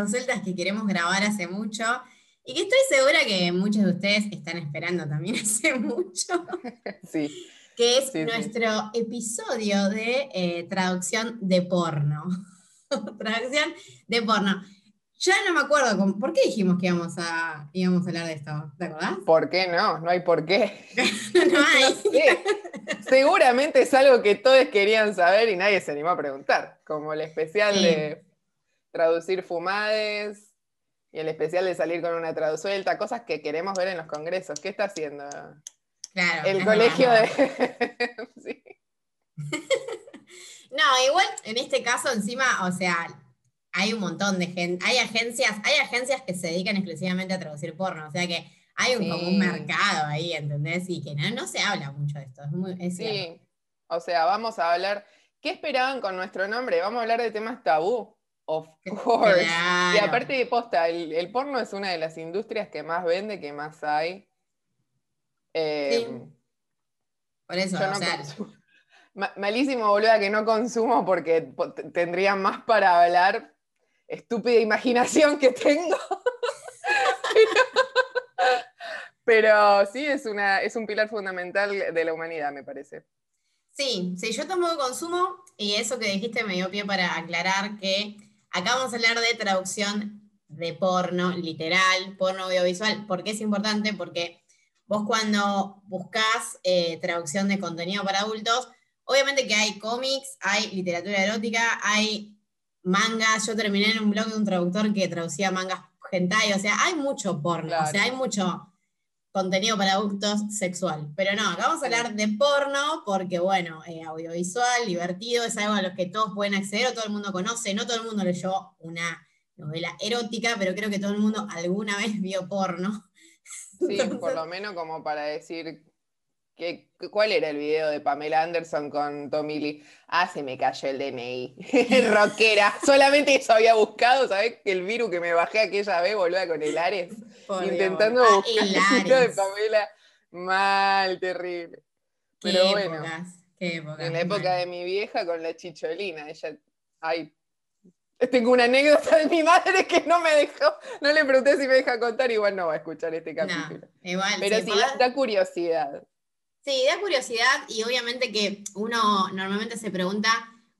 Traduceltas que queremos grabar hace mucho y que estoy segura que muchos de ustedes están esperando también hace mucho. Sí. Que es nuestro episodio de eh, traducción de porno. traducción de porno. Ya no me acuerdo, ¿por qué dijimos que íbamos a, íbamos a hablar de esto? ¿Te acordás? ¿Por qué no? No hay por qué. no hay. Seguramente es algo que todos querían saber y nadie se animó a preguntar, como el especial de traducir fumades y el especial de salir con una traduzuelta, cosas que queremos ver en los congresos. ¿Qué está haciendo? Claro. El colegio de... sí. No, igual en este caso encima, o sea, hay un montón de gente, hay agencias, hay agencias que se dedican exclusivamente a traducir porno, o sea que hay un, como un mercado ahí, ¿entendés? Y que no, se habla mucho de esto, es, muy, Sí, o sea, vamos a hablar, ¿qué esperaban con nuestro nombre? Vamos a hablar de temas tabú, of course. Y aparte de posta, el, porno es una de las industrias que más vende, que más hay. Eh, Por eso, o sea, malísimo, boluda, que no consumo porque tendría más para hablar, estúpida imaginación que tengo. pero, sí, es, una, es un pilar fundamental de la humanidad, me parece. Sí, sí, yo tampoco consumo y eso que dijiste me dio pie para aclarar que acá vamos a hablar de traducción de porno, literal, porno audiovisual. ¿Por qué es importante? Porque vos cuando buscas eh, traducción de contenido para adultos, obviamente que hay cómics, hay literatura erótica, hay mangas, yo terminé en un blog de un traductor que traducía mangas hentai, o sea, hay mucho porno, o sea, hay mucho contenido para adultos sexual. Pero no, acá vamos a hablar de porno porque, bueno, eh, audiovisual, divertido, es algo a lo que todos pueden acceder o todo el mundo conoce. No todo el mundo leyó una novela erótica, pero creo que todo el mundo alguna vez vio porno. Sí, por lo menos como para decir ¿Cuál era el video de Pamela Anderson con Tommy Lee? Ah, se me cayó el DNI. Rockera. Solamente eso había buscado, ¿sabes? Que el virus que me bajé aquella vez, volvía con el Ares. intentando ah, buscar el video de Pamela. Mal, terrible. Pero bueno. en la época de mi vieja con la chicholina. Ella. Ay. Tengo una anécdota de mi madre que no me dejó, no le pregunté si me deja contar, igual no va a escuchar este capítulo. igual, Pero sí, da curiosidad. Sí, da curiosidad y obviamente que uno normalmente se pregunta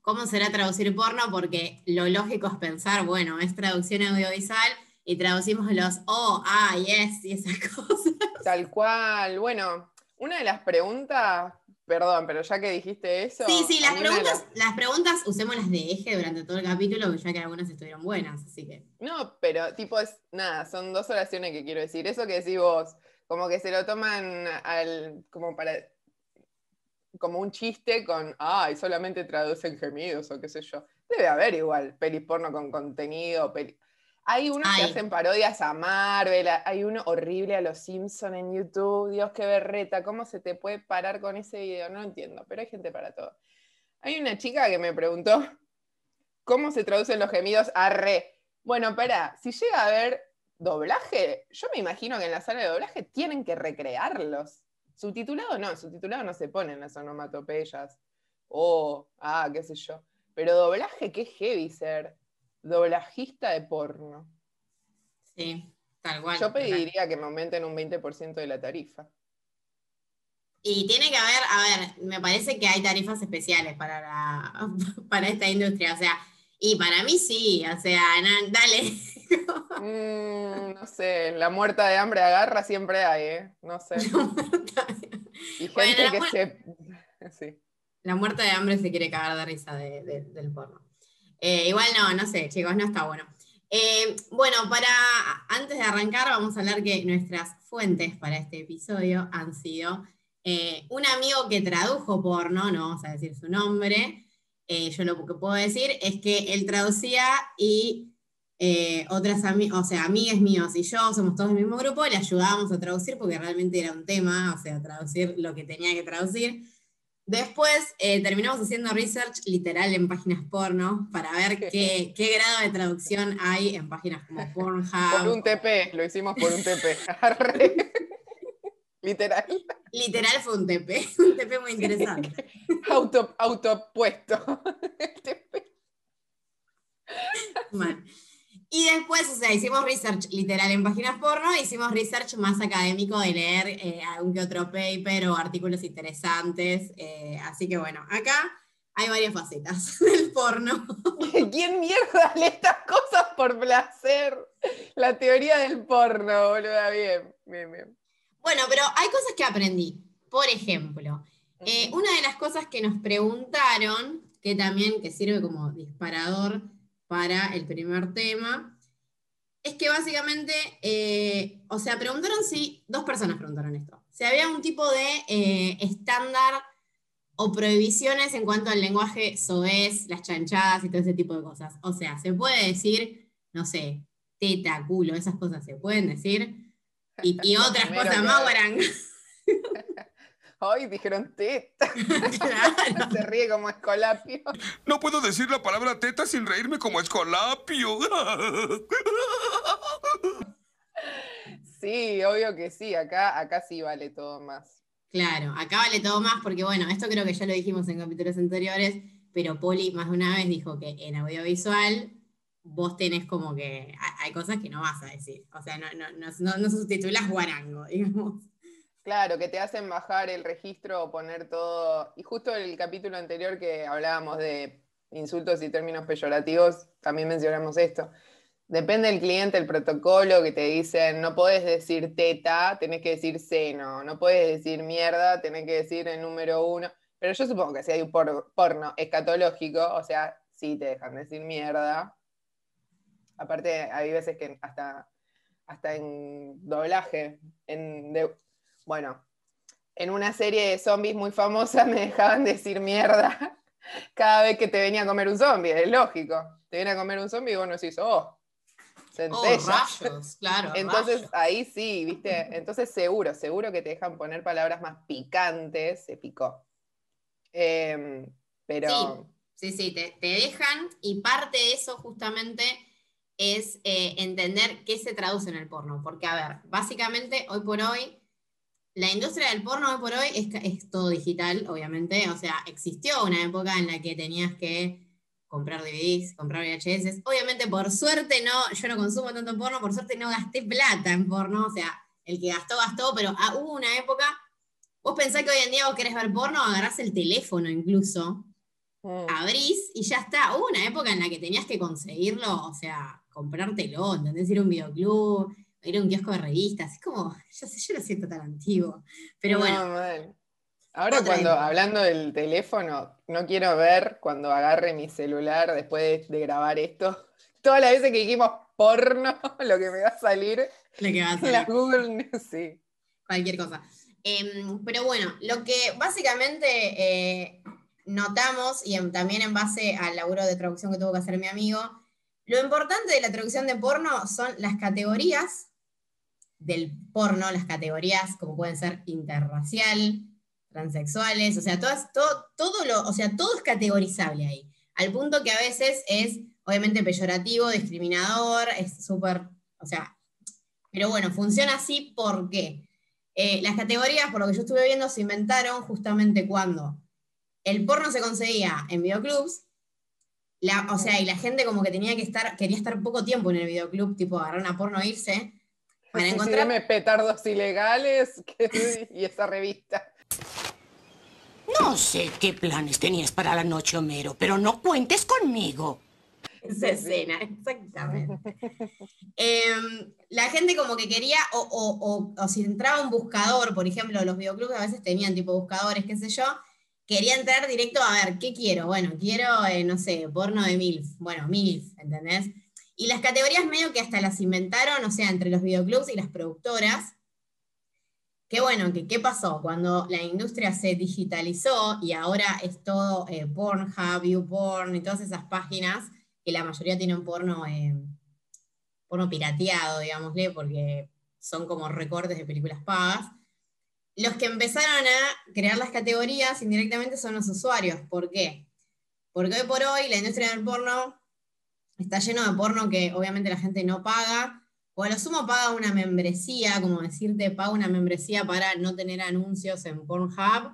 cómo será traducir porno porque lo lógico es pensar, bueno, es traducción audiovisual y traducimos los oh, ah, yes y esas cosas. Tal cual. Bueno, una de las preguntas, perdón, pero ya que dijiste eso. Sí, sí, las preguntas, las... preguntas usémoslas de eje durante todo el capítulo, ya que algunas estuvieron buenas, así que. No, pero tipo es, nada, son dos oraciones que quiero decir. Eso que decís vos, como que se lo toman al, como para como un chiste con, ay, solamente traducen gemidos o qué sé yo. Debe haber igual pelis porno con contenido. Hay unos que hacen parodias a Marvel, hay uno horrible a los Simpsons en YouTube. Dios, qué berreta, ¿cómo se te puede parar con ese video? No entiendo, pero hay gente para todo. Hay una chica que me preguntó, ¿cómo se traducen los gemidos a re? Bueno, espera, si llega a ver doblaje, yo me imagino que en la sala de doblaje tienen que recrearlos. Subtitulado no, subtitulado no se pone en las onomatopeyas. O, ah, qué sé yo. Pero doblaje, qué heavy ser. Doblajista de porno. Sí, tal cual. Yo pediría que me aumenten un 20% de la tarifa. Y tiene que haber, a ver, me parece que hay tarifas especiales para, para esta industria. O sea, y para mí sí, o sea, dale. Mm, no sé, la muerta de hambre agarra siempre hay, ¿eh? No sé. y gente que se. Sí. La muerta de hambre se quiere cagar de risa del porno. Eh, igual no, no sé, chicos, no está bueno. Eh, bueno, para antes de arrancar, vamos a hablar que nuestras fuentes para este episodio han sido eh, un amigo que tradujo porno, no vamos a decir su nombre. Yo lo que puedo decir es que él traducía y eh, otras o sea, amigas míos y yo somos todos del mismo grupo, le ayudábamos a traducir porque realmente era un tema, o sea, traducir lo que tenía que traducir. Después eh, terminamos haciendo research literal en páginas porno para ver qué, qué, grado de traducción hay en páginas como Pornhub. Por un TP, lo hicimos por un TP. literal. Literal fue un TP, un TP muy interesante. Auto, autopuesto. Y después, o sea, hicimos research literal en páginas porno, hicimos research más académico de leer eh, algún que otro paper o artículos interesantes. eh, así que bueno, acá hay varias facetas del porno. ¿Quién mierda lee estas cosas por placer? La teoría del porno, boluda. Bien, bien, bien. Bueno, pero hay cosas que aprendí. Por ejemplo, eh, una de las cosas que nos preguntaron, que también que sirve como disparador para el primer tema, es que básicamente, eh, o sea, preguntaron si, dos personas preguntaron esto, si había un tipo de eh, estándar o prohibiciones en cuanto al lenguaje soez, las chanchadas y todo ese tipo de cosas. O sea, se puede decir, no sé, teta, culo, esas cosas se pueden decir. Y, y otras cosas más. Ay, dijeron teta. Claro. Se ríe como escolapio. No puedo decir la palabra teta sin reírme como escolapio. Sí, obvio que sí. Acá, acá sí vale todo más. Claro, acá vale todo más porque, bueno, esto creo que ya lo dijimos en capítulos anteriores, pero Poli más de una vez dijo que en audiovisual vos tenés como que hay- cosas que no vas a decir. O sea, no, no, no, no, no guarango, digamos. Claro, que te hacen bajar el registro o poner todo. Y justo el capítulo anterior que hablábamos de insultos y términos peyorativos, también mencionamos esto. Depende del cliente, el protocolo que te dicen, no podés decir teta, tenés que decir seno, no podés decir mierda, tenés que decir el número uno. Pero yo supongo que si hay un por- porno escatológico, o sea, sí te dejan decir mierda. Aparte, hay veces que hasta, hasta en doblaje, en, bueno, en una serie de zombies muy famosa me dejaban decir mierda cada vez que te venía a comer un zombie, es lógico. Te viene a comer un zombie y vos no decís, oh, Oh, rayos, claro. Entonces rayos. ahí sí, ¿viste? Entonces seguro, seguro que te dejan poner palabras más picantes, se picó. Em, pero Sí, sí, te, te dejan y parte de eso justamente es eh, entender qué se traduce en el porno. Porque, a ver, básicamente hoy por hoy, la industria del porno hoy por hoy es, todo digital, obviamente. O sea, existió una época en la que tenías que comprar DVDs, comprar VHS. Obviamente, por suerte, no, yo no consumo tanto porno, por suerte no gasté plata en porno. O sea, el que gastó, gastó, pero ah, hubo una época. Vos pensás que hoy en día vos querés ver porno, agarrás el teléfono incluso mm, abrís y ya está. Hubo una época en la que tenías que conseguirlo, o sea, comprártelo, ¿entendés? Ir a un videoclub, ir a un kiosco de revistas. Es como, yo sé, yo lo siento tan antiguo. Pero no, bueno, mal. Ahora Otra cuando, hablando del teléfono, no quiero ver cuando agarre mi celular después de, de grabar esto, todas las veces que dijimos porno, lo que me va a salir lo que va a en la salir, Google, sí. cualquier cosa. Em, pero bueno, lo que básicamente eh, notamos, y en- también en base al laburo de traducción que tuvo que hacer mi amigo, lo importante de la traducción de porno son las categorías del porno, las categorías como pueden ser interracial, transexuales, o sea, todo, todo lo, o sea, todo es categorizable ahí. Al punto que a veces es obviamente peyorativo, discriminador, es súper, o sea, pero bueno, funciona así porque eh, las categorías, por lo que yo estuve viendo, se inventaron justamente cuando el porno se conseguía en videoclubs, la, o sea, y la gente como que tenía que estar, quería estar poco tiempo en el videoclub, tipo agarrar una porno e irse, Sí, encontrar sígueme petardos ilegales que- y esa revista. No sé qué planes tenías para la noche, Homero, pero no cuentes conmigo. esa escena, exactamente. Em, la gente como que quería, o, o- o- o si entraba un buscador, por ejemplo, los videoclubs a veces tenían tipo buscadores, qué sé yo, quería entrar directo a ver, ¿qué quiero? Bueno, quiero, eh, no sé, porno de MILF. Bueno, MILF, ¿entendés? Y las categorías medio que hasta las inventaron, o sea, entre los videoclubs y las productoras. Que bueno, que qué pasó cuando la industria se digitalizó y ahora es todo eh, Pornhub, YouPorn y todas esas páginas, que la mayoría tienen porno, eh, porno pirateado, digámosle, porque son como recortes de películas pagas. Los que empezaron a crear las categorías indirectamente son los usuarios. ¿Por qué? Porque hoy por hoy la industria del porno está lleno de porno que obviamente la gente no paga, o a lo sumo paga una membresía, como decirte, paga una membresía para no tener anuncios en Pornhub,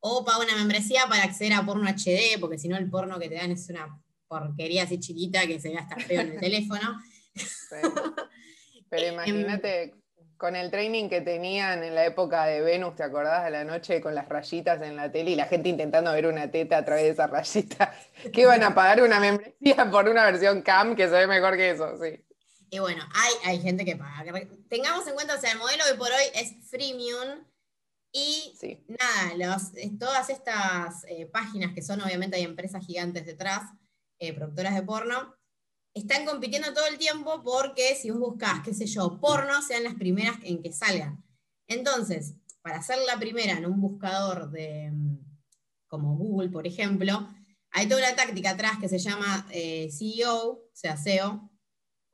o paga una membresía para acceder a porno HD, porque si no el porno que te dan es una porquería así chiquita que se ve hasta feo en el teléfono. Sí. Pero imagínate con el training que tenían en la época de Venus, ¿te acordás de la noche con las rayitas en la tele y la gente intentando ver una teta a través de esa rayita? Que iban a pagar una membresía por una versión cam que se ve mejor que eso, sí. Y bueno, hay, hay gente que paga. Tengamos en cuenta, o sea, el modelo de por hoy es freemium. Y Sí. nada, los- eh, todas estas eh, páginas que son, obviamente hay empresas gigantes detrás, eh, productoras de porno, están compitiendo todo el tiempo porque si vos buscás, qué sé yo, porno, sean las primeras en que salgan. Entonces, para ser la primera en un buscador de, mm, como Google, por ejemplo, hay toda una táctica atrás que se llama eh, CEO, o sea, SEO,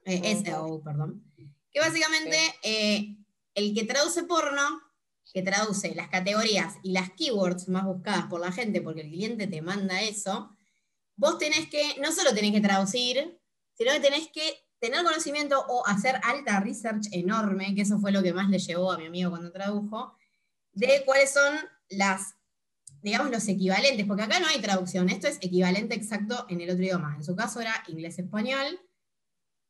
eh, Ujú. SEO, perdón, que básicamente eh, el que traduce porno, que traduce las categorías y las keywords más buscadas por la gente, porque el cliente te manda eso, vos tenés que, no solo tenés que traducir, sino que tenés que tener conocimiento o hacer alta research enorme, que eso fue lo que más le llevó a mi amigo cuando tradujo, de cuáles son las, digamos, los equivalentes, porque acá no hay traducción, esto es equivalente exacto en el otro idioma. En su caso era inglés-español,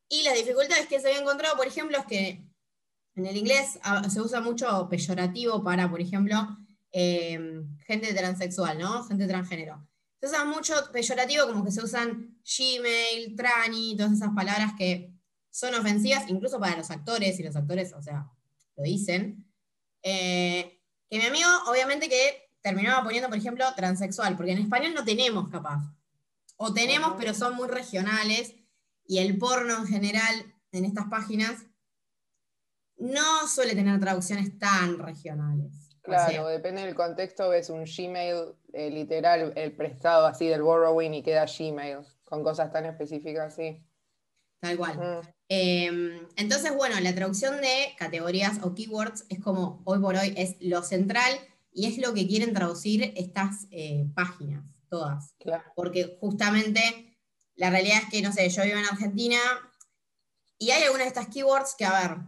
y las dificultades que se había encontrado, por ejemplo, es que en el inglés ah, se usa mucho peyorativo para, por ejemplo, eh, gente transexual, ¿no? Gente transgénero. Se usa mucho peyorativo como que se usan Gmail, Trani, todas esas palabras que son ofensivas, incluso para los actores, y los actores, o sea, lo dicen. Eh, que mi amigo, obviamente, que terminaba poniendo, por ejemplo, transexual, porque en español no tenemos capaz. O tenemos, pero son muy regionales, y el porno en general en estas páginas no suele tener traducciones tan regionales. Claro, depende del contexto, ves un Gmail eh, literal, el prestado así del borrowing y queda Gmail, con cosas tan específicas, sí. tal cual. Mm, Eh, entonces, bueno, la traducción de categorías o keywords es como hoy por hoy es lo central y es lo que quieren traducir estas eh, páginas, todas. claro. Porque justamente la realidad es que, no sé, yo vivo en Argentina y hay algunas de estas keywords que, a ver,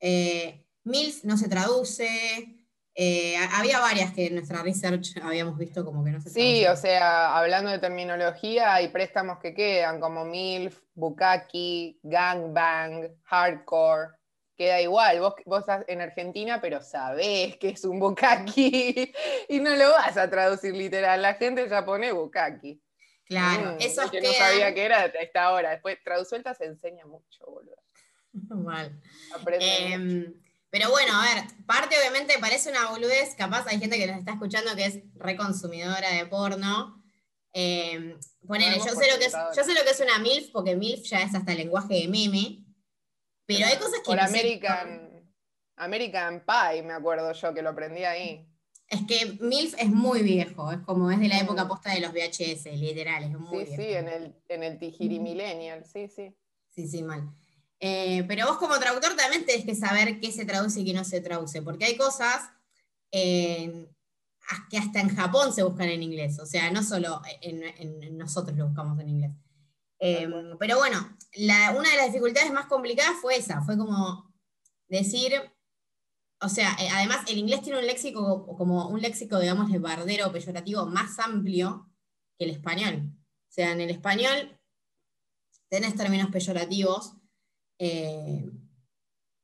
eh, MILF no se traduce, eh, ha- había varias que en nuestra research habíamos visto como que no se Sí, o sea, hablando de terminología, hay préstamos que quedan como MILF, Bukaki, Gangbang, Hardcore. Queda igual, vos, vos estás en Argentina, pero sabés que es un Bukaki y no lo vas a traducir literal. La gente ya pone Bukaki. Claro, Mm, esos el que quedan... no sabía que era hasta esta hora. Después, traduzuelta se enseña mucho, boludo. Mal. Aprende mucho. Pero bueno, a ver, parte obviamente parece una boludez, capaz hay gente que nos está escuchando que es reconsumidora de porno. Em, ponele, yo sé, lo que es, yo sé lo que es una MILF, porque MILF ya es hasta lenguaje de meme. Pero hay cosas que Por no sé- American, American Pie, me acuerdo yo, que lo aprendí ahí. es que MILF es muy viejo, es como es de la época posta de los VHS, literal, es muy Sí, viejo. sí, en el, en el Tijiri Millennial, sí, sí. Sí, sí, mal. Eh, pero vos como traductor también tenés que saber qué se traduce y qué no se traduce, porque hay cosas eh, que hasta en Japón se buscan en inglés, o sea, no solo en, en- en nosotros lo buscamos en inglés. Eh, cual. pero bueno, la- una de las dificultades más complicadas fue esa, fue como decir, o sea, eh, además el inglés tiene un léxico, como un léxico, digamos, de bardero peyorativo más amplio que el español. O sea, en el español tenés términos peyorativos, eh,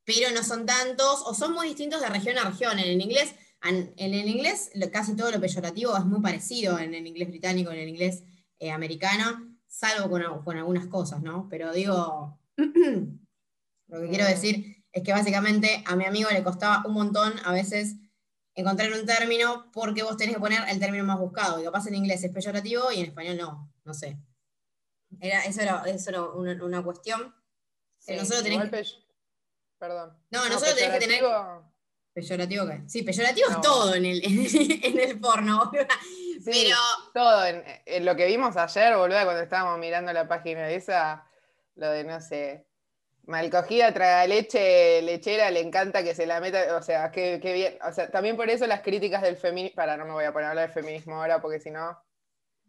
pero no son tantos, o son muy distintos de región a región. En el inglés, en el inglés casi todo lo peyorativo es muy parecido en el inglés británico, en el inglés eh, americano, salvo con, al- con algunas cosas, ¿no? Pero digo, lo que quiero decir es que básicamente a mi amigo le costaba un montón a veces encontrar un término porque vos tenés que poner el término más buscado. Y capaz en inglés es peyorativo y en español no, no sé. Era, eso era, eso era una cuestión. Sí, nosotros tenés igual que- pe- Perdón. No, nosotros tenés que tener- peyorativo, ¿Peyorativo qué? Sí, peyorativo No. es todo en el, en el, porno. Sí, Pero, todo. En, en lo que vimos ayer, boludo, cuando estábamos mirando la página esa, lo de, no sé, malcogida, traga leche, lechera, le encanta que se la meta, o sea, qué, qué bien. O sea, también por eso las críticas del feminismo, para, no me voy a poner a hablar de feminismo ahora, porque si no...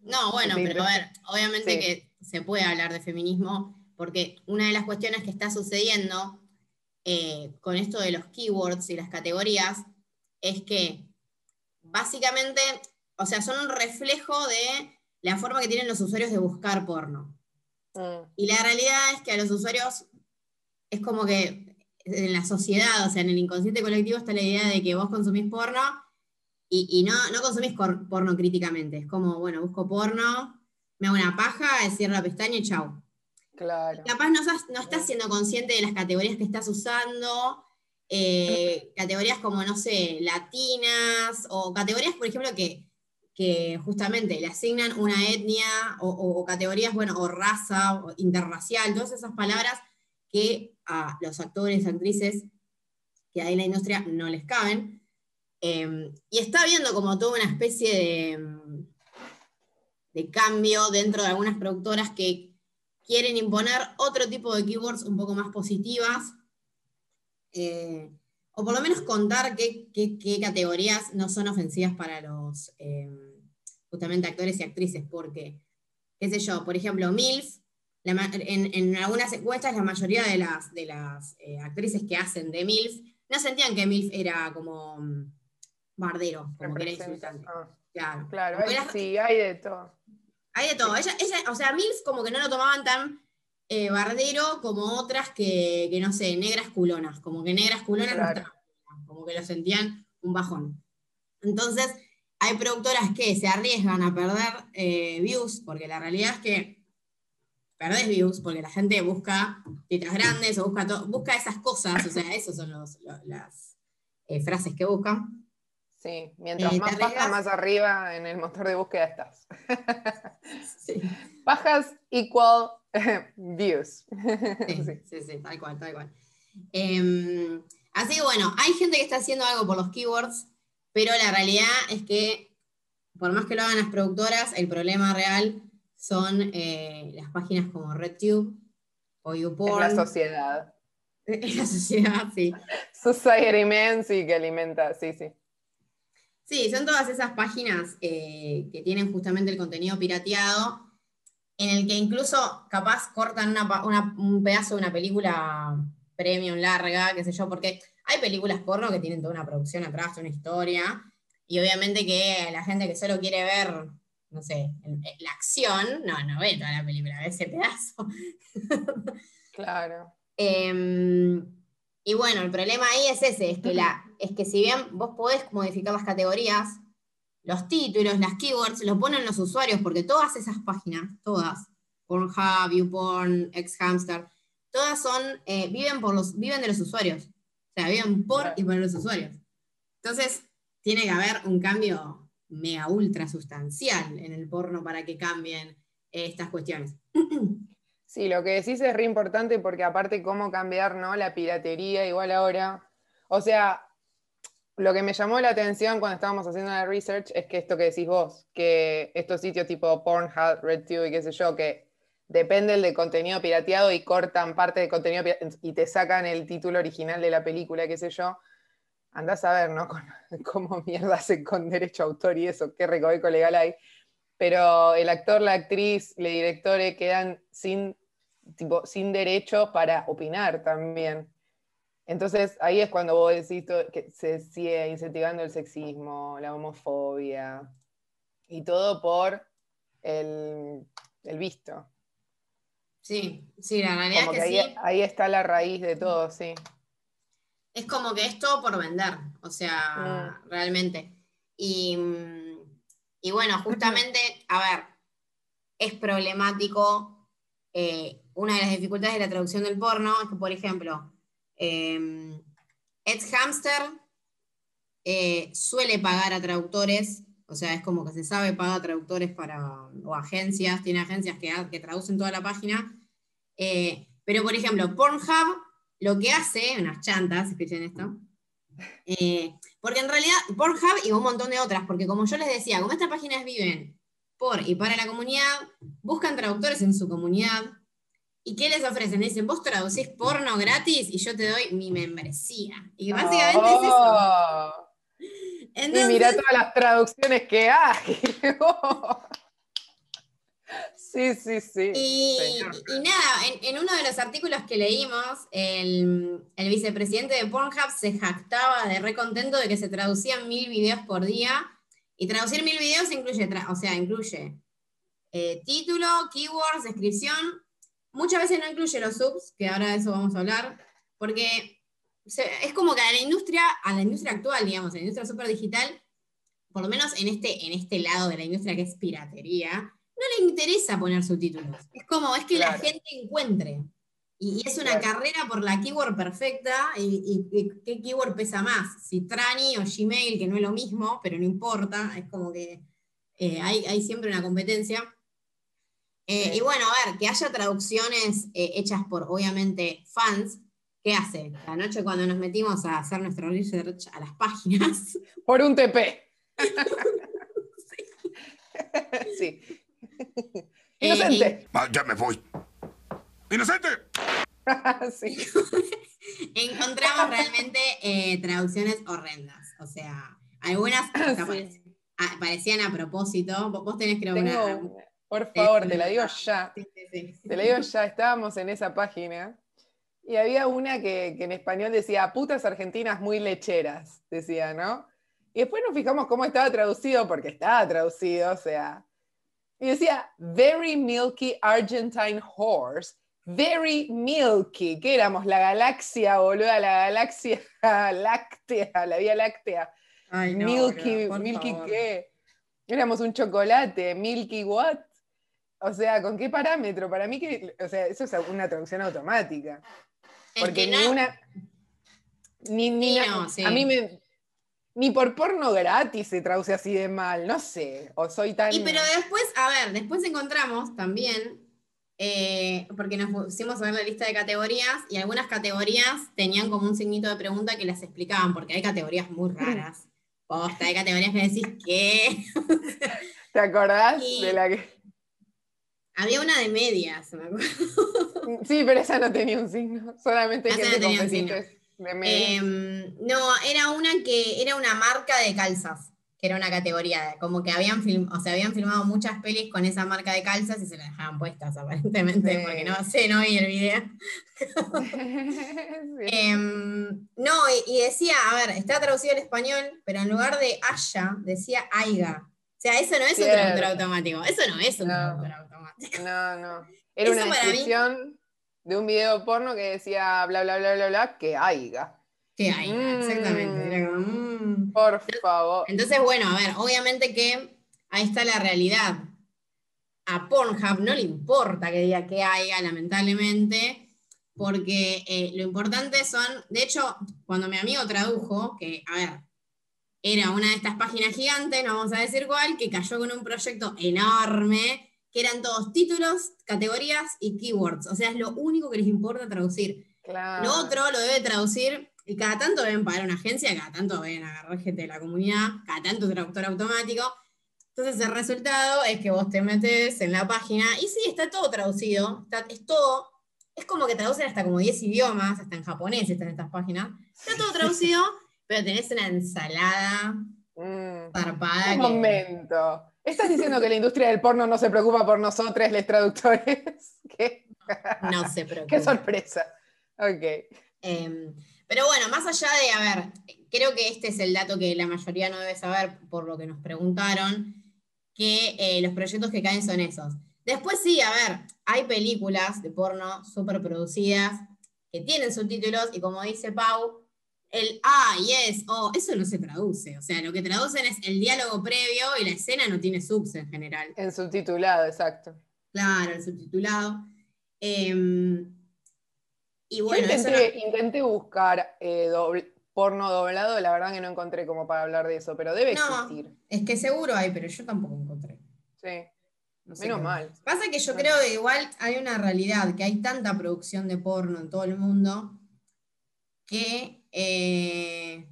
no, bueno, pero a ver, obviamente sí. que se puede hablar de feminismo, porque una de las cuestiones que está sucediendo eh, con esto de los keywords y las categorías es que básicamente, o sea, son un reflejo de la forma que tienen los usuarios de buscar porno. Mm, Y la realidad es que a los usuarios es como que en la sociedad, o sea, en el inconsciente colectivo está la idea de que vos consumís porno y, y no, no consumís porno críticamente. Es como, bueno, busco porno, me hago una paja, cierro la pestaña y chau. Claro. Capaz no, estás- no estás siendo consciente de las categorías que estás usando, eh, categorías como, no sé, latinas, o categorías, por ejemplo, que, que justamente le asignan una etnia, o, o- o categorías, bueno, o raza, o interracial, todas esas palabras que a los actores, actrices que hay en la industria no les caben. Eh, y está habiendo como toda una especie de, de cambio dentro de algunas productoras que quieren imponer otro tipo de keywords un poco más positivas, eh, o por lo menos contar qué, qué- qué categorías no son ofensivas para los eh, justamente actores y actrices, porque, qué sé yo, por ejemplo, MILF, la en, en algunas encuestas la mayoría de las, de las eh, actrices que hacen de MILF no sentían que MILF era como mm, bardero, como que era insultante. ah, Claro, claro, hay- las- sí, hay de todo. Hay de todo. Ella, ella, o sea, Mills como que no lo tomaban tan eh, bardero como otras que, que, no sé, negras culonas. Como que negras culonas no Claro. estaban, como que lo sentían un bajón. Entonces, hay productoras que se arriesgan a perder eh, views, porque la realidad es que perdés views, porque la gente busca tetas grandes o busca, busca esas cosas, o sea, esas son los- las eh, frases que buscan. Sí, mientras Eh, más ¿te baja, más arriba en el motor de búsqueda estás. Sí. Bajas equal views. Sí, Sí. sí, sí, tal cual, tal cual. Em, así que bueno, hay gente que está haciendo algo por los keywords, pero la realidad es que, por más que lo hagan las productoras, el problema real son eh, las páginas como RedTube o Es YouPorn. la sociedad. Es la sociedad, sí. Society Man, sí, que alimenta, sí, sí. Sí, son todas esas páginas eh, que tienen justamente el contenido pirateado, en el que incluso capaz cortan una un pedazo de una película premium larga, qué sé yo, porque hay películas porno que tienen toda una producción atrás, una historia, y obviamente que la gente que solo quiere ver, no sé, el- la acción, no, no ve toda la película, ve ese pedazo. Claro. Eh, y bueno, el problema ahí es ese, es que, la, es que si bien vos podés modificar las categorías, los títulos, las keywords, lo ponen los usuarios, porque todas esas páginas, todas, Pornhub, YouPorn, Xhamster, todas son, eh, viven, por los, viven de los usuarios. O sea, viven por y por los usuarios. Entonces, tiene que haber un cambio mega ultra sustancial en el porno para que cambien eh, estas cuestiones. Sí, lo que decís es re importante porque aparte cómo cambiar, ¿no? La piratería igual ahora. O sea, lo que me llamó la atención cuando estábamos haciendo la research es que esto que decís vos, que estos sitios tipo Pornhub, RedTube y qué sé yo, que dependen del contenido pirateado y cortan parte del contenido y te sacan el título original de la película, qué sé yo. Andás a ver, ¿no? Con- cómo mierda hacen con derecho a autor y eso, qué recoveco legal hay. Pero el actor, la actriz, los directores quedan sin, tipo, sin derechos para opinar también. Entonces ahí es cuando vos decís que se sigue incentivando el sexismo, la homofobia y todo por el, el visto. Sí, sí, la realidad Como es que que ahí, sí. ahí está la raíz de todo, sí. Es como que es todo por vender, o sea, Mm. realmente. Y, mm, y bueno, justamente, a ver, es problemático. eh, una de las dificultades de la traducción del porno es que, por ejemplo, eh, Ed Hamster eh, suele pagar a traductores, o sea, es como que se sabe pagar a traductores para, o agencias, tiene agencias que, que traducen toda la página. eh, pero, por ejemplo, Pornhub lo que hace, unas chantas, escuchen esto, eh, porque en realidad Pornhub y un montón de otras, porque como yo les decía, como estas páginas viven por y para la comunidad, buscan traductores en su comunidad. ¿Y qué les ofrecen? Dicen, vos traducís porno gratis y yo te doy mi membresía. Y básicamente es eso. Oh, y Entonces, mirá todas las traducciones que hay. sí, sí, sí. Y, y nada, en, en uno de los artículos que leímos, el, el vicepresidente de Pornhub se jactaba de re contento de que se traducían mil videos por día. Y traducir mil videos incluye, o sea, incluye eh, título, keywords, descripción muchas veces no incluye los subs, que ahora de eso vamos a hablar, porque se- es como que a la industria, a la industria actual, digamos, a la industria super digital, por lo menos en este, en este lado de la industria que es piratería, no le interesa poner subtítulos. Es como, es que la gente encuentre. Y, y es una Claro. carrera por la keyword perfecta, y, y- y qué keyword pesa más, si Trani o Gmail, que no es lo mismo, pero no importa, es como que eh, hay, hay siempre una competencia. Eh, Sí. Y bueno, a ver, que haya traducciones eh, hechas por, obviamente, fans, ¿qué hace? La noche cuando nos metimos a hacer nuestro research a las páginas, Por un TP. sí. Inocente. Ah, ya me voy. ¡Inocente! sí. encontramos realmente eh, traducciones horrendas. O sea, algunas hasta Sí. parec- a- parecían a propósito. Vos, tenés, creo, Tengo una. una- Por favor, te la digo ya. Sí, sí, sí. Te la digo ya, estábamos en esa página y había una que, que en español decía putas argentinas muy lecheras, decía, ¿no? Y después nos fijamos cómo estaba traducido, porque estaba traducido, o sea. Y decía, very milky Argentine horse, very milky. ¿Qué éramos? La galaxia, boluda, la galaxia láctea, la vía láctea. Ay, no, milky, milky favor. qué? Éramos un chocolate, milky what? O sea, ¿con qué parámetro? Para mí que, o sea, eso es una traducción automática. Es Porque que no- ninguna. Ni, ni Sí, na- no, sí. A mí me. Ni por porno gratis se traduce así de mal, no sé. O soy tan. Y pero después, a ver, después encontramos también, eh, porque nos pusimos a ver la lista de categorías y algunas categorías tenían como un signito de pregunta que las explicaban, porque hay categorías muy raras. Posta, hay categorías que decís que ¿Te acordás Y- de la que.? había una de medias, me acuerdo. Sí, pero esa no tenía un signo. Solamente Esa no gente con Em, no, era una que era una marca de calzas, que era una categoría, como que habían film, o sea, habían filmado muchas pelis con esa marca de calzas y se las dejaban puestas aparentemente, Sí. porque no sé, no vi el video. Sí. Em, no, y, y decía, a ver, está traducido al español, pero en lugar de haya, decía aiga. O sea, eso no es un traductor automático. Eso no es un No. traductor automático. No, no. Era Eso una mí- descripción de un video porno que decía bla, bla, bla, bla, bla, que haiga. Que aiga, Mm. exactamente. Era como, mm. Por favor. Entonces, bueno, a ver, obviamente que ahí está la realidad. A Pornhub no le importa que diga que haya, lamentablemente, porque eh, lo importante son, de hecho, cuando mi amigo tradujo, que, a ver, era una de estas páginas gigantes, no vamos a decir cuál, que cayó con un proyecto enorme, que eran todos títulos, categorías y keywords. O sea, es lo único que les importa traducir. Claro. Lo otro lo debe traducir y cada tanto deben pagar una agencia, cada tanto deben agarrar gente de la comunidad, cada tanto traductor automático. Entonces el resultado es que vos te metes en la página y sí, está todo traducido, está, es todo, es como que traducen hasta como 10 idiomas, hasta en japonés están estas páginas. Está todo traducido, pero tenés una ensalada Mm. zarpada Un que- momento. ¿Estás diciendo que la industria del porno no se preocupa por nosotros, los traductores? ¿Qué, no se preocupa. qué sorpresa. Ok. Eh, pero bueno, más allá de, a ver, creo que este es el dato que la mayoría no debe saber por lo que nos preguntaron, que eh, los proyectos que caen son esos. Después sí, a ver, hay películas de porno súper producidas que tienen subtítulos y como dice Pau, el ah, yes, oh, eso no se traduce. O sea, lo que traducen es el diálogo previo y la escena no tiene subs en general. En subtitulado, exacto. Claro, el subtitulado. Em, y Yo bueno, no- intenté, intenté buscar eh, porno doblado, la verdad que no encontré como para hablar de eso, pero debe No. existir. es que seguro hay, pero yo tampoco encontré. Sí, No sé menos qué. mal. Pasa que yo creo que igual hay una realidad, que hay tanta producción de porno en todo el mundo, que, eh,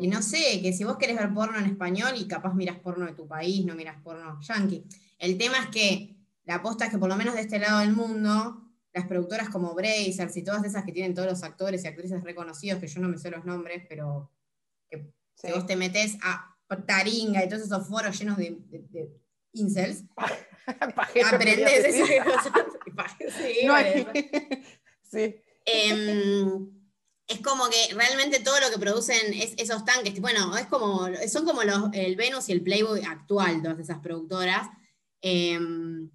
y no sé, que si vos querés ver porno en español y capaz miras porno de tu país, no miras porno yankee. El tema es que la aposta es que por lo menos de este lado del mundo, las productoras como Brazers y todas esas que tienen todos los actores y actrices reconocidos, que yo no me sé los nombres, pero que Sí. vos te metés a Taringa y todos esos foros llenos de, de- de incels, aprendes cosas. Sí, No hay- eso. sí. Em, es como que realmente todo lo que producen es, esos tanques, bueno, es como, son como los, el Venus y el Playboy actual, todas esas productoras. Em,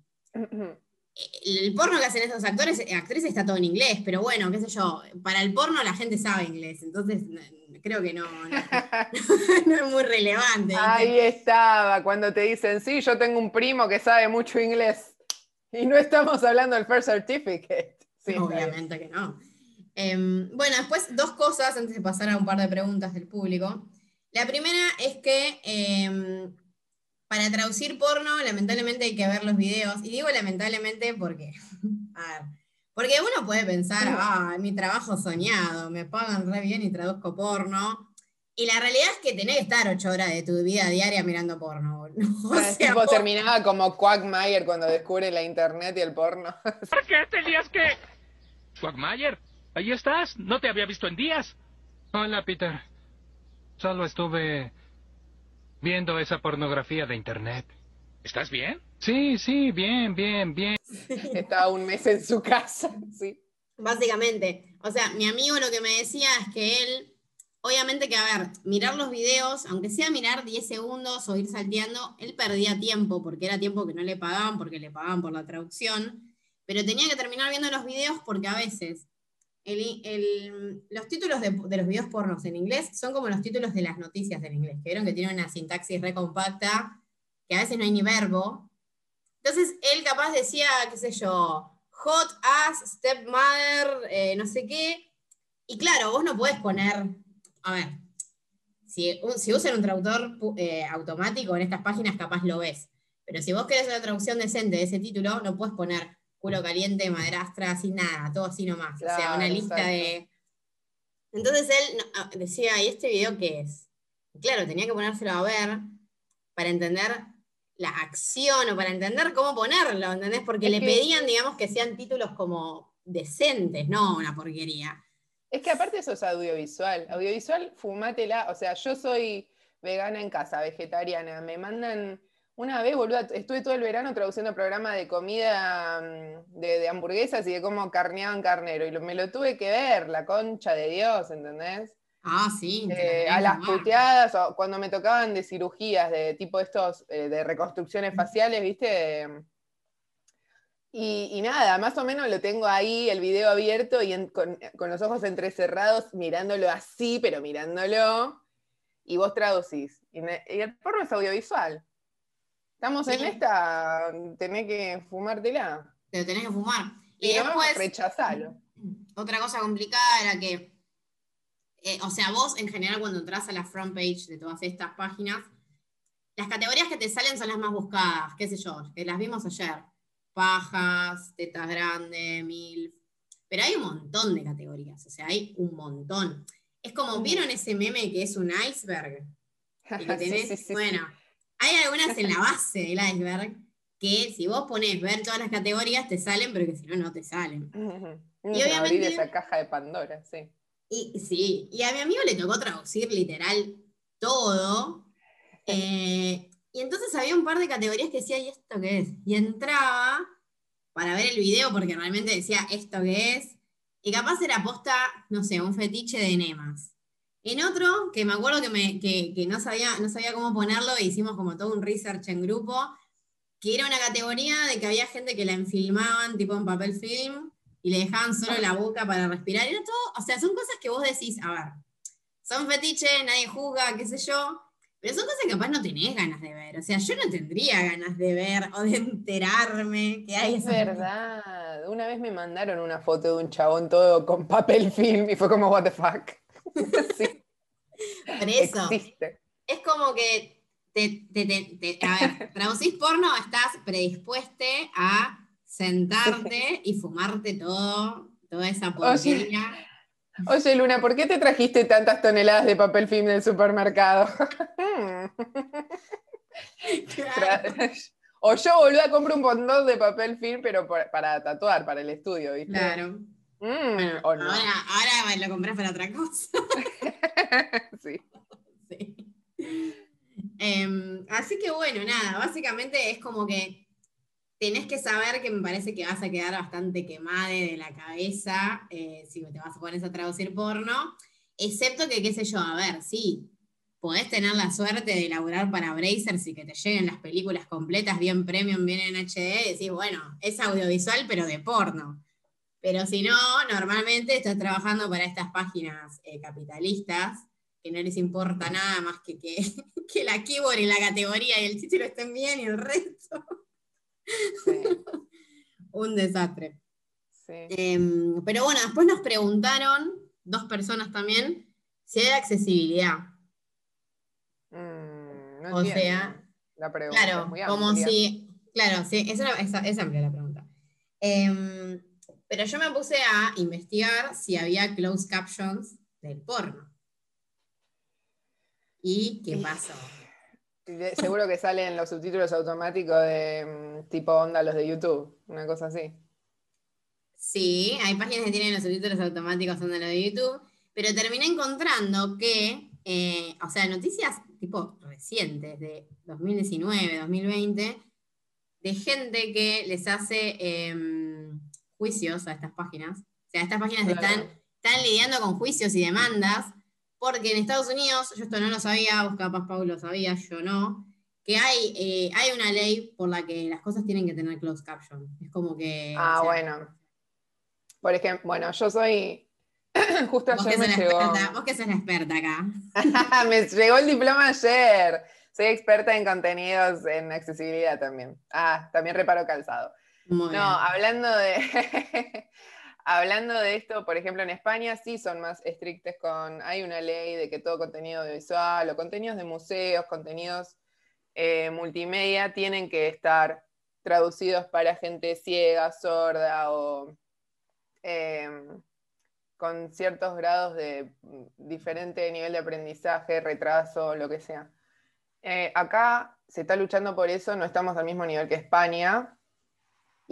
el porno que hacen esos actores, eh, actrices está todo en inglés, pero bueno, qué sé yo, para el porno la gente sabe inglés, entonces creo que no, no, no es muy relevante. Ahí estaba, cuando te dicen, sí, yo tengo un primo que sabe mucho inglés. Y no estamos hablando del first certificate. Sí. Obviamente que no. Em, bueno, después dos cosas antes de pasar a un par de preguntas del público. La primera es que em, para traducir porno, lamentablemente hay que ver los videos. Y digo lamentablemente porque, a ver, porque uno puede pensar, ah, mi trabajo soñado, me pagan re bien y traduzco porno. Y la realidad es que tenés que estar ocho horas de tu vida diaria mirando porno. boludo. O sea, tipo, terminaba como Quagmire cuando descubre la internet y el porno. ¿Por qué tenías que...? Quagmire, ahí estás. No te había visto en días. Hola, Peter. Solo estuve viendo esa pornografía de internet. ¿Estás bien? Sí, sí, bien, bien, bien. Estaba un mes en su casa. Sí. Básicamente. O sea, mi amigo lo que me decía es que él, obviamente que, a ver, mirar los videos, aunque sea mirar 10 segundos o ir salteando, él perdía tiempo, porque era tiempo que no le pagaban, porque le pagaban por la traducción, pero tenía que terminar viendo los videos porque a veces los títulos de, los videos pornos en inglés son como los títulos de las noticias en inglés, que vieron que tienen una sintaxis re compacta, que a veces no hay ni verbo. Entonces él capaz decía, qué sé yo, hot ass, stepmother, eh, no sé qué. Y claro, vos no podés poner, a ver, si, usan un traductor eh, automático en estas páginas capaz lo ves. Pero si vos querés una traducción decente de ese título, no puedes poner culo caliente, madrastra, así nada, todo así nomás. o sea, Claro, una lista exacto. de... Entonces él ah, decía, ¿y este video qué es? Y claro, tenía que ponérselo a ver para entender la acción o para entender cómo ponerlo, ¿entendés? Porque Es le que- pedían, digamos, que sean títulos como decentes, no una porquería. Es que aparte eso es audiovisual. Audiovisual, fumátela. O sea, yo soy vegana en casa, vegetariana. Me mandan. Una vez, boluda, estuve todo el verano traduciendo programa de comida mm, de, de hamburguesas y de cómo carneaban carnero. Y lo- me lo tuve que ver, la concha de Dios, ¿entendés? Ah, sí. Eh, a las puteadas, o cuando me tocaban de cirugías, de tipo estos, eh, de reconstrucciones faciales, ¿viste? Y, y nada, más o menos lo tengo ahí, el video abierto y en- con, con los ojos entrecerrados, mirándolo así, pero mirándolo, y vos traducís. Y, y el porno es audiovisual. Estamos en esta, tenés que fumártela. Te lo tenés que fumar. Y Y después, rechazalo. otra cosa complicada era que, eh, o sea, vos en general cuando entras a la front page de todas estas páginas, las categorías que te salen son las más buscadas, qué sé yo, que las vimos ayer. Pajas, tetas grandes, mil. Pero hay un montón de categorías, o sea, hay un montón. Es como, ¿vieron ese meme que es un iceberg? Y que tenés- sí, sí, sí. bueno, hay algunas en la base del iceberg que si vos pones ver todas las categorías te salen, pero que si no, no te salen. Y Abrir obviamente- esa caja de Pandora, sí. Y sí, y a mi amigo le tocó traducir literal todo. eh, y entonces había un par de categorías que decía, ¿y esto qué es? Y entraba para ver el video porque realmente decía, ¿esto qué es? Y capaz era posta, no sé, un fetiche de enemas. En otro, que me acuerdo que, me, que, que no, sabía, no sabía cómo ponerlo, e hicimos como todo un research en grupo, que era una categoría de que había gente que la enfilmaban tipo en papel film y le dejaban solo la boca para respirar. Era todo, o sea, son cosas que vos decís, a ver, son fetiches, nadie juzga, qué sé yo, pero son cosas que capaz no tenés ganas de ver. O sea, yo no tendría ganas de ver o de enterarme que hay Es verdad. Una vez me mandaron una foto de un chabón todo con papel film y fue como, what the fuck. sí, Por eso, existe. es como que, te, te- te- te- a ver, traducís porno, estás predispueste a sentarte y fumarte todo, toda esa porquería. Oye, Luna, ¿por qué te trajiste tantas toneladas de papel film del supermercado? Claro, o yo, boluda, compro un montón de papel film, pero por- para tatuar, para el estudio, ¿viste? claro. Mm, no. Ahora, ahora lo comprás para otra cosa. Sí. Sí. Em, así que bueno, nada, básicamente es como que tenés que saber que me parece que vas a quedar bastante quemada de la cabeza eh, si te vas a poner a traducir porno, excepto que, qué sé yo, a ver, sí, podés tener la suerte de laburar para Brazers y que te lleguen las películas completas, bien premium, bien en HD, y decís, bueno, es audiovisual, pero de porno. Pero si no, normalmente estás trabajando para estas páginas eh, capitalistas, que no les importa nada más que que, que la keyboard y la categoría y el título estén bien y el resto. Sí, Un desastre. sí. Em, pero bueno, después nos preguntaron, dos personas también, si hay accesibilidad. Mm, no O entiendo sea, la pregunta. es Claro, muy como si. Claro, sí, es, una- es- es amplia la pregunta. Em, pero yo me puse a investigar si había closed captions del porno. ¿Y qué pasó? Seguro que salen los subtítulos automáticos de mm, tipo onda los de YouTube, una cosa así. Sí, hay páginas que tienen los subtítulos automáticos son de lo de YouTube, pero terminé encontrando que, eh, o sea, noticias tipo recientes de 2019, 2020, de gente que les hace em, juicios a estas páginas. O sea, estas páginas Claro. están, están lidiando con juicios y demandas, porque en Estados Unidos, yo esto no lo sabía, vos capaz Pau lo sabía, yo no, que hay, eh, hay una ley por la que las cosas tienen que tener closed caption. Es como que... Ah, o sea, bueno. Por ejemplo, bueno, yo soy. Justo ayer me llegó. experta, vos que sos la experta acá. me llegó el diploma ayer. Soy experta en contenidos en accesibilidad también. Ah, también reparo calzado. Muy bien. No, hablando de. hablando de esto, por ejemplo, en España sí son más estrictos con. Hay una ley de que todo contenido audiovisual o contenidos de museos, contenidos eh, multimedia tienen que estar traducidos para gente ciega, sorda o eh, con ciertos grados de mm, diferente nivel de aprendizaje, retraso, lo que sea. Eh, acá se está luchando por eso, no estamos al mismo nivel que España.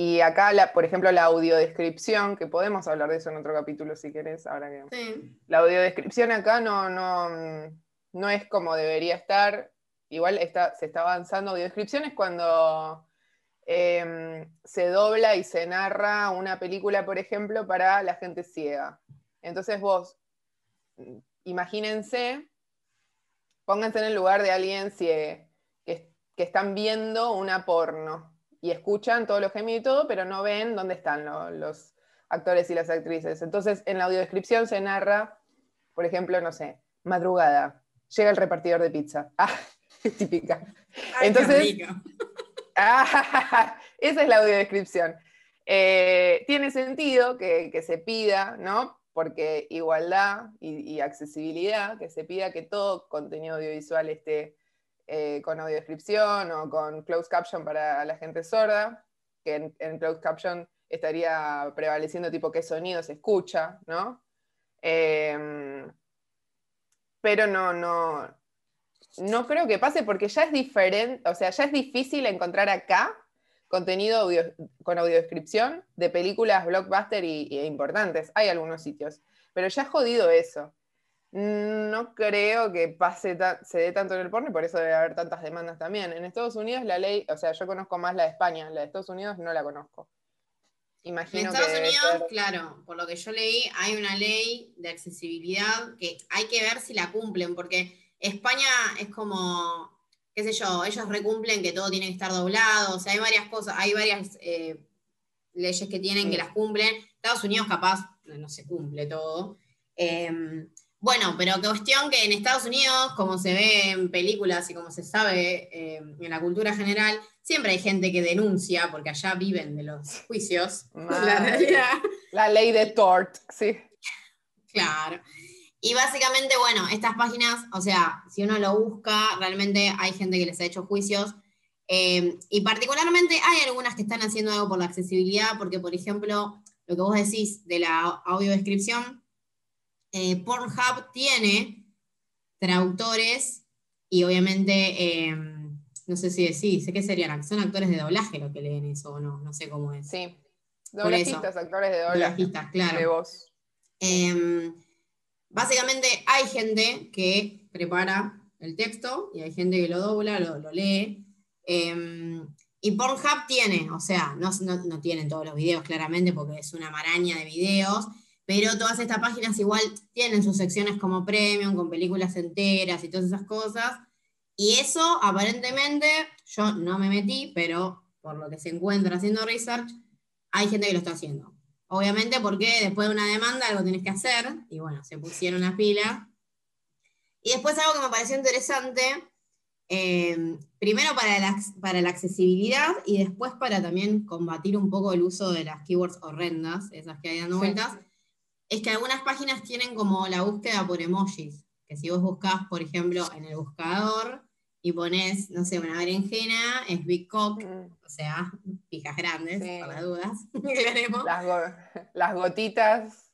Y acá, la, por ejemplo, la audiodescripción, que podemos hablar de eso en otro capítulo si querés, ahora que Sí. la audiodescripción acá no, no, no es como debería estar. Igual está, se está avanzando. Audiodescripción es cuando em, se dobla y se narra una película, por ejemplo, para la gente ciega. Entonces vos, imagínense, pónganse en el lugar de alguien cie- que, que están viendo una porno y escuchan todos los gemidos y todo, pero no ven dónde están lo- los actores y las actrices. Entonces, en la audiodescripción se narra, por ejemplo, no sé, madrugada, llega el repartidor de pizza. Ah, típica. Ay, Entonces-. Ah, esa es la audiodescripción. Eh, tiene sentido que, que se pida, ¿no? Porque igualdad y, y accesibilidad, que se pida que todo contenido audiovisual esté eh, con audiodescripción o con closed caption para la gente sorda, que en, closed caption estaría prevaleciendo tipo qué sonido se escucha, ¿no? Eh, pero no, no, no creo que pase porque ya es diferente, o sea, ya es difícil encontrar acá contenido con audiodescripción de películas blockbuster y, y importantes. Hay algunos sitios, pero ya es jodido eso. No creo que pase se dé tanto en el porno y por eso debe haber tantas demandas también. En Estados Unidos la ley, o sea, yo conozco más la de España, la de Estados Unidos no la conozco. En Imagino Estados que debe Unidos, ser- claro, por lo que yo leí, hay una ley de accesibilidad que hay que ver si la cumplen, porque España es como, qué sé yo, ellos recumplen que todo tiene que estar doblado, o sea, hay varias cosas, hay varias eh, leyes que tienen que las cumplen. Estados Unidos capaz no, no se cumple todo. Eh, bueno, pero cuestión que en Estados Unidos, como se ve en películas y como se sabe eh, en la cultura general, siempre hay gente que denuncia, porque allá viven de los juicios. La realidad. La ley de Tort, sí. Claro. Y básicamente, bueno, estas páginas, o sea, si uno lo busca, realmente hay gente que les ha hecho juicios. eh, y particularmente hay algunas que están haciendo algo por la accesibilidad, porque, por ejemplo, lo que vos decís de la audiodescripción, eh, Pornhub tiene traductores y obviamente, eh, no sé si decís, sé que serían, son actores de doblaje los que leen eso o no, no sé cómo es. Sí. Doblajistas, actores de doblaje. Doblajistas, claro. De voz. Eh, básicamente hay gente que prepara el texto y hay gente que lo dobla, lo, lo lee. Eh, y Pornhub tiene, o sea, no, no, no tienen todos los videos claramente porque es una maraña de videos, pero todas estas páginas igual tienen sus secciones como premium, con películas enteras y todas esas cosas. Y eso, aparentemente, yo no me metí, pero por lo que se encuentra haciendo research, hay gente que lo está haciendo. Obviamente porque después de una demanda algo tienes que hacer, y bueno, se pusieron las pilas. Y después algo que me pareció interesante, eh, primero para la, para la accesibilidad y después para también combatir un poco el uso de las keywords horrendas, esas que hay dando vueltas, es que algunas páginas tienen como la búsqueda por emojis, que si vos buscas, por ejemplo, en el buscador y pones, no sé, una berenjena, es Big Cock, Mm. o sea, pijas grandes, Sí. por las dudas. Las, go- las gotitas,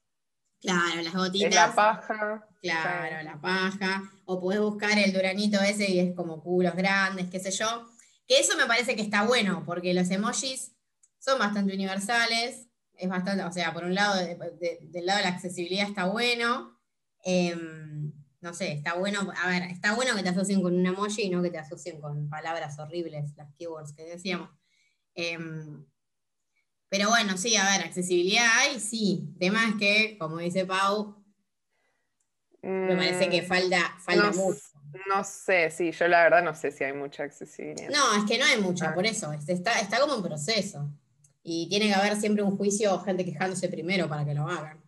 Claro, las es gotitas. la paja. Claro, Sí. la paja. O podés buscar el duranito ese y es como culos grandes, qué sé yo. Que eso me parece que está bueno, porque los emojis son bastante universales. Es bastante, o sea, por un lado, de- de- del lado de la accesibilidad está bueno. Em, no sé, está bueno, a ver, está bueno que te asocien con un emoji y no que te asocien con palabras horribles, las keywords que decíamos. Em, pero bueno, sí, a ver, accesibilidad hay, sí. Tema es que, como dice Pau, me parece que Mm, falta, falta no, mucho. No sé, sí, yo la verdad no sé si hay mucha accesibilidad. No, es que no hay mucha, Ah. por eso. Está, está como en proceso. Y tiene que haber siempre un juicio o gente quejándose primero para que lo hagan.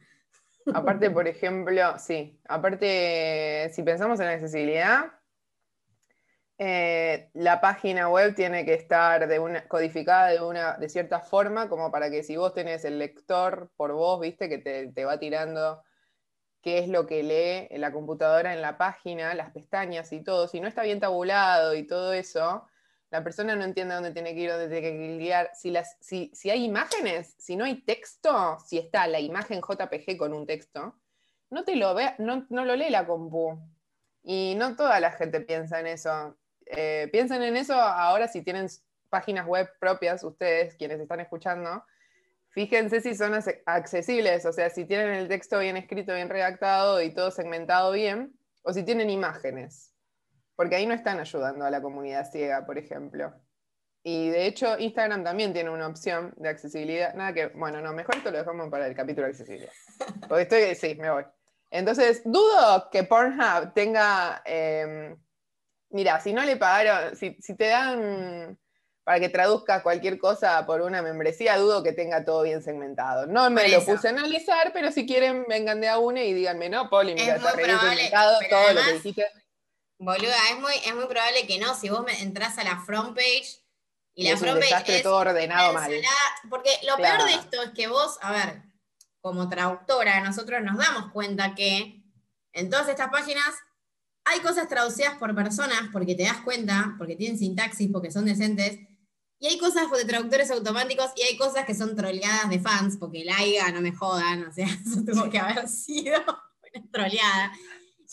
Aparte, por ejemplo, sí, aparte, si pensamos en la accesibilidad, eh, la página web tiene que estar codificada de, una, de cierta forma, como para que si vos tenés el lector por vos, viste, que te, te va tirando qué es lo que lee la computadora en la página, las pestañas y todo, si no está bien tabulado y todo eso, la persona no entiende dónde tiene que ir, dónde tiene que clicar. Si, las, si, si hay imágenes, si no hay texto, si está la imagen JPG con un texto, no te lo ve, no, no lo lee la compu. Y no toda la gente piensa en eso. Eh, piensen en eso ahora si tienen páginas web propias, ustedes, quienes están escuchando. Fíjense si son accesibles, o sea, si tienen el texto bien escrito, bien redactado y todo segmentado bien, o si tienen imágenes. Porque ahí no están ayudando a la comunidad ciega, por ejemplo. Y de hecho, Instagram también tiene una opción de accesibilidad. Nada que, bueno, no, mejor esto lo dejamos para el capítulo de accesibilidad. Porque estoy, sí, me voy. Entonces, dudo que Pornhub tenga. eh, mira, si no le pagaron, si, si te dan para que traduzcas cualquier cosa por una membresía, dudo que tenga todo bien segmentado. No me lo puse a analizar, pero si quieren, vengan de a una y díganme, no, Poli, mira, Es está segmentado, todo lo que dijiste. Boluda, es muy, es muy probable que no. Si vos me entras a la front page y la front page es todo ordenado una mal. ensalada- Porque lo Claro. peor de esto es que vos, a ver, como traductora, nosotros nos damos cuenta que en todas estas páginas hay cosas traducidas por personas porque te das cuenta, porque tienen sintaxis, porque son decentes, y hay cosas de traductores automáticos y hay cosas que son troleadas de fans, porque la AIGA, no me jodan, o sea, eso tuvo que haber sido una troleada.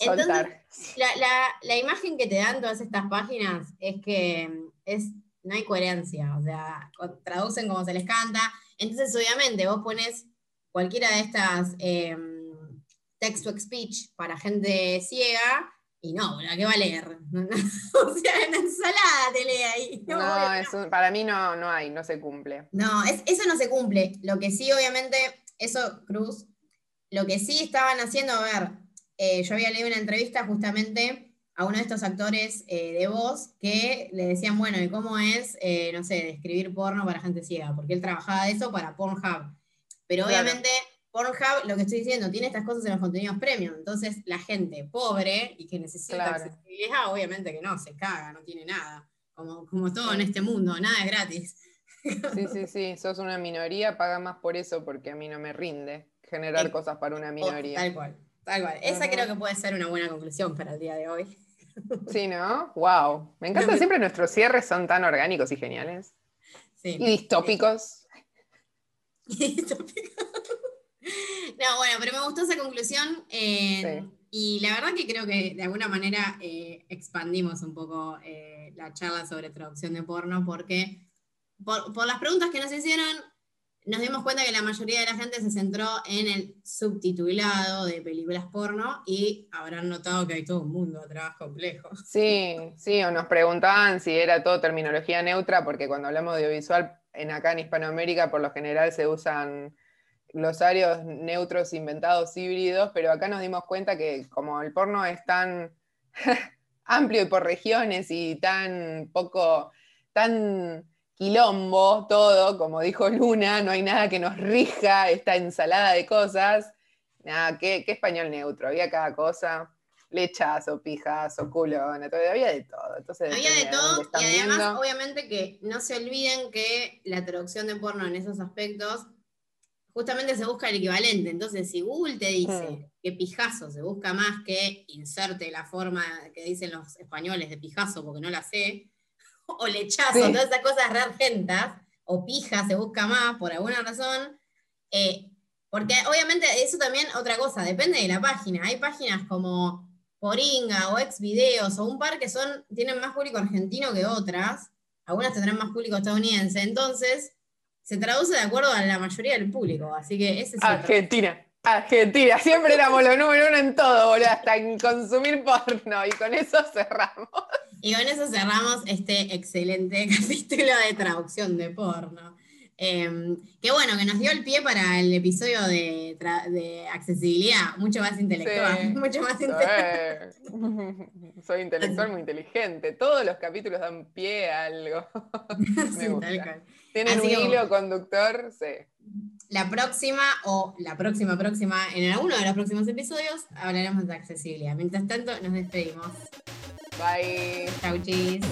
Entonces, la, la- la imagen que te dan todas estas páginas es que mm, es, no hay coherencia, o sea, traducen como se les canta. Entonces, obviamente, vos pones cualquiera de estas em, text-to-speech para gente ciega y no, ¿la qué va a leer? o sea, en ensalada te lee ahí. No, No, obvio que es un- para mí no, no hay, no se cumple. no, es- eso no se cumple. Lo que sí, obviamente, eso, Cruz, lo que sí estaban haciendo, a ver, eh, yo había leído una entrevista justamente a uno de estos actores eh, de voz que le decían, bueno, ¿y cómo es, eh, no sé, describir porno para gente ciega? Porque él trabajaba de eso para Pornhub. Pero Claro. obviamente Pornhub, lo que estoy diciendo, tiene estas cosas en los contenidos premium. Entonces, la gente pobre y que necesita Claro. accesibilidad, obviamente que no, se caga, no tiene nada. Como, como todo en este mundo, nada es gratis. Sí, sí, sí, sos una minoría, paga más por eso porque a mí no me rinde generar cosas para una minoría. Tal cual, tal cual. Esa creo que puede ser una buena conclusión para el día de hoy. Sí, ¿no? Wow. Me encanta siempre nuestros cierres son tan orgánicos y geniales. Sí. Y distópicos. no, bueno, pero me gustó esa conclusión. eh, Sí. Y la verdad que creo que de alguna manera eh, expandimos un poco eh, la charla sobre traducción de porno, porque por, por las preguntas que nos hicieron, nos dimos cuenta que la mayoría de la gente se centró en el subtitulado de películas porno y habrán notado que hay todo un mundo atrás complejo. Sí, sí, o nos preguntaban si era todo terminología neutra, porque cuando hablamos de audiovisual, en acá en Hispanoamérica por lo general se usan glosarios neutros inventados híbridos, pero acá nos dimos cuenta que como el porno es tan amplio y por regiones y tan poco, tan quilombo todo, como dijo Luna, no hay nada que nos rija esta ensalada de cosas. Nada, qué, qué español neutro, había cada cosa lechazo, pijazo, culo, había de todo. Entonces, había de todo y además, obviamente, que no se olviden que la traducción de porno en esos aspectos justamente se busca el equivalente. Entonces, si Google te dice hmm. que pijazo se busca más que inserte la forma que dicen los españoles de pijazo porque no la sé, o lechazo, todas esas cosas reargentas, o pija se busca más por alguna razón, eh, porque obviamente eso también otra cosa, depende de la página. Hay páginas como Poringa o Xvideos o un par que son, tienen más público argentino que otras, algunas tendrán más público estadounidense, entonces se traduce de acuerdo a la mayoría del público, así que ese es Argentina. Argentina, siempre éramos los número uno en todo, boludo, hasta en consumir porno, y con eso cerramos. Y con eso cerramos este excelente capítulo de traducción de porno. Eh, qué bueno, que nos dio el pie para el episodio de, accesibilidad, mucho más intelectual. Mucho más intelectual. Soy intelectual muy inteligente. Todos los capítulos dan pie a algo. Me gusta. Tienen un hilo conductor, sí. La próxima, o la próxima, próxima, en alguno de los próximos episodios, hablaremos de accesibilidad. Mientras tanto, nos despedimos. Bye. Ciao, Jeez.